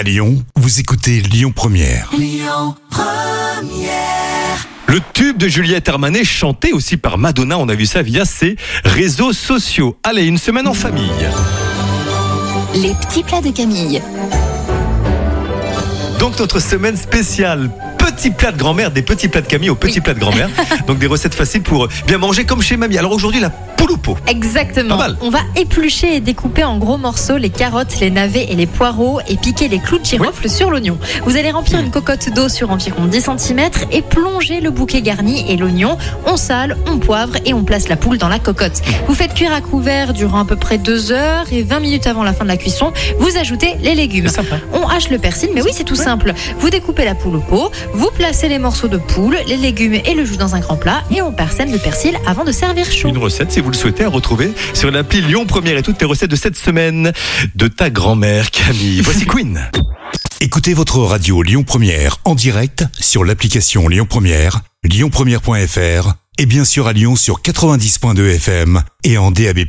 À Lyon, vous écoutez Lyon Première. Le tube de Juliette Armanet chanté aussi par Madonna, on a vu ça via ses réseaux sociaux. Allez, une semaine en famille. Les petits plats de Camille. Donc notre semaine spéciale petits plats de grand-mère, des petits plats de Camille aux petits plats de grand-mère. Donc des recettes faciles pour bien manger comme chez mamie. Alors aujourd'hui la Exactement. Pas mal. On va éplucher et découper en gros morceaux les carottes, les navets et les poireaux et piquer les clous de girofle sur l'oignon. Vous allez remplir une cocotte d'eau sur environ 10 cm et plonger le bouquet garni et l'oignon. On sale, on poivre et on place la poule dans la cocotte. Vous faites cuire à couvert durant à peu près 2 heures et 20 minutes avant la fin de la cuisson, vous ajoutez les légumes. On hache le persil, mais oui, c'est tout simple. Vous découpez la poule au pot, vous placez les morceaux de poule, les légumes et le jus dans un grand plat et on persène le persil avant de servir chaud. Une recette, si vous le souhaitez, à retrouver sur l'appli Lyon Première et toutes les recettes de cette semaine de ta grand-mère Camille. Voici Queen. Écoutez votre radio Lyon Première en direct sur l'application Lyon Première, lyonpremière.fr et bien sûr à Lyon sur 90.2 FM et en DAB+.